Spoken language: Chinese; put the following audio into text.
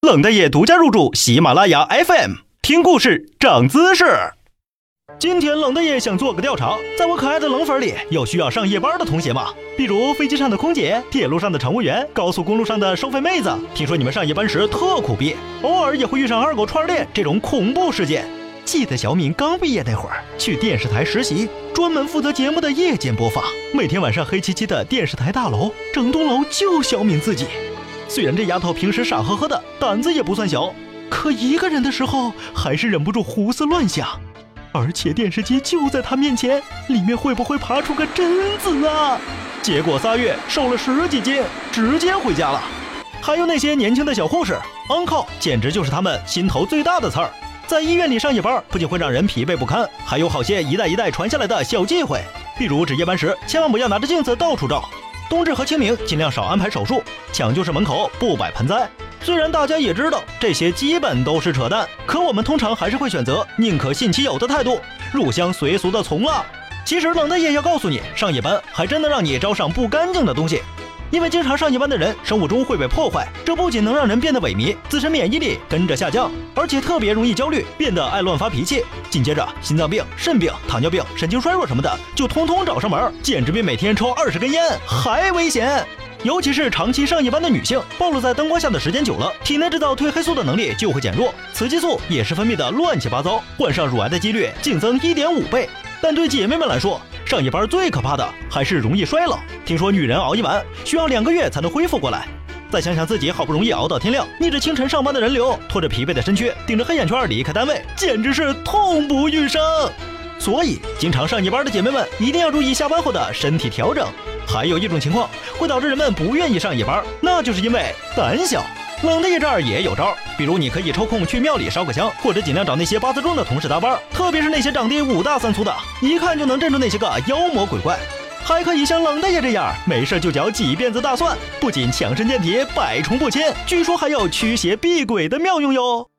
冷大爷独家入驻喜马拉雅 FM，听故事长姿势。今天冷大爷想做个调查，在我可爱的冷粉里，有需要上夜班的同学吗？比如飞机上的空姐、铁路上的乘务员、高速公路上的收费妹子。听说你们上夜班时特苦逼，偶尔也会遇上二狗串店这种恐怖事件。记得小敏刚毕业那会儿，去电视台实习，专门负责节目的夜间播放。每天晚上黑漆漆的电视台大楼，整栋楼就小敏自己。虽然这丫头平时傻呵呵的，胆子也不算小，可一个人的时候还是忍不住胡思乱想。而且电视机就在她面前，里面会不会爬出个贞子啊？结果仨月瘦了十几斤，直接回家了。还有那些年轻的小护士，uncle 简直就是他们心头最大的刺儿。在医院里上夜班，不仅会让人疲惫不堪，还有好些一代一代传下来的小忌讳，比如值夜班时千万不要拿着镜子到处照。冬至和清明尽量少安排手术，抢救室门口不摆盆栽。虽然大家也知道这些基本都是扯淡，可我们通常还是会选择宁可信其有的态度，入乡随俗的从了。其实冷大爷要告诉你，上夜班还真能让你招上不干净的东西。因为经常上夜班的人，生物钟会被破坏，这不仅能让人变得萎靡，自身免疫力跟着下降，而且特别容易焦虑，变得爱乱发脾气。紧接着，心脏病、肾病、糖尿病、神经衰弱什么的，就通通找上门，简直比每天抽二十根烟还危险。尤其是长期上夜班的女性，暴露在灯光下的时间久了，体内制造褪黑素的能力就会减弱，雌激素也是分泌的乱七八糟，患上乳癌的几率净增一点五倍。但对姐妹们来说，上夜班最可怕的还是容易衰老。听说女人熬一晚需要两个月才能恢复过来。再想想自己好不容易熬到天亮，逆着清晨上班的人流，拖着疲惫的身躯，顶着黑眼圈离开单位，简直是痛不欲生。所以，经常上夜班的姐妹们一定要注意下班后的身体调整。还有一种情况会导致人们不愿意上夜班，那就是因为胆小。冷大爷这儿也有招，比如你可以抽空去庙里烧个香，或者尽量找那些八字重的同事搭班，特别是那些长得五大三粗的，一看就能镇住那些个妖魔鬼怪。还可以像冷大爷这样，没事就嚼几辫子大蒜，不仅强身健体、百虫不侵，据说还有驱邪避鬼的妙用哟。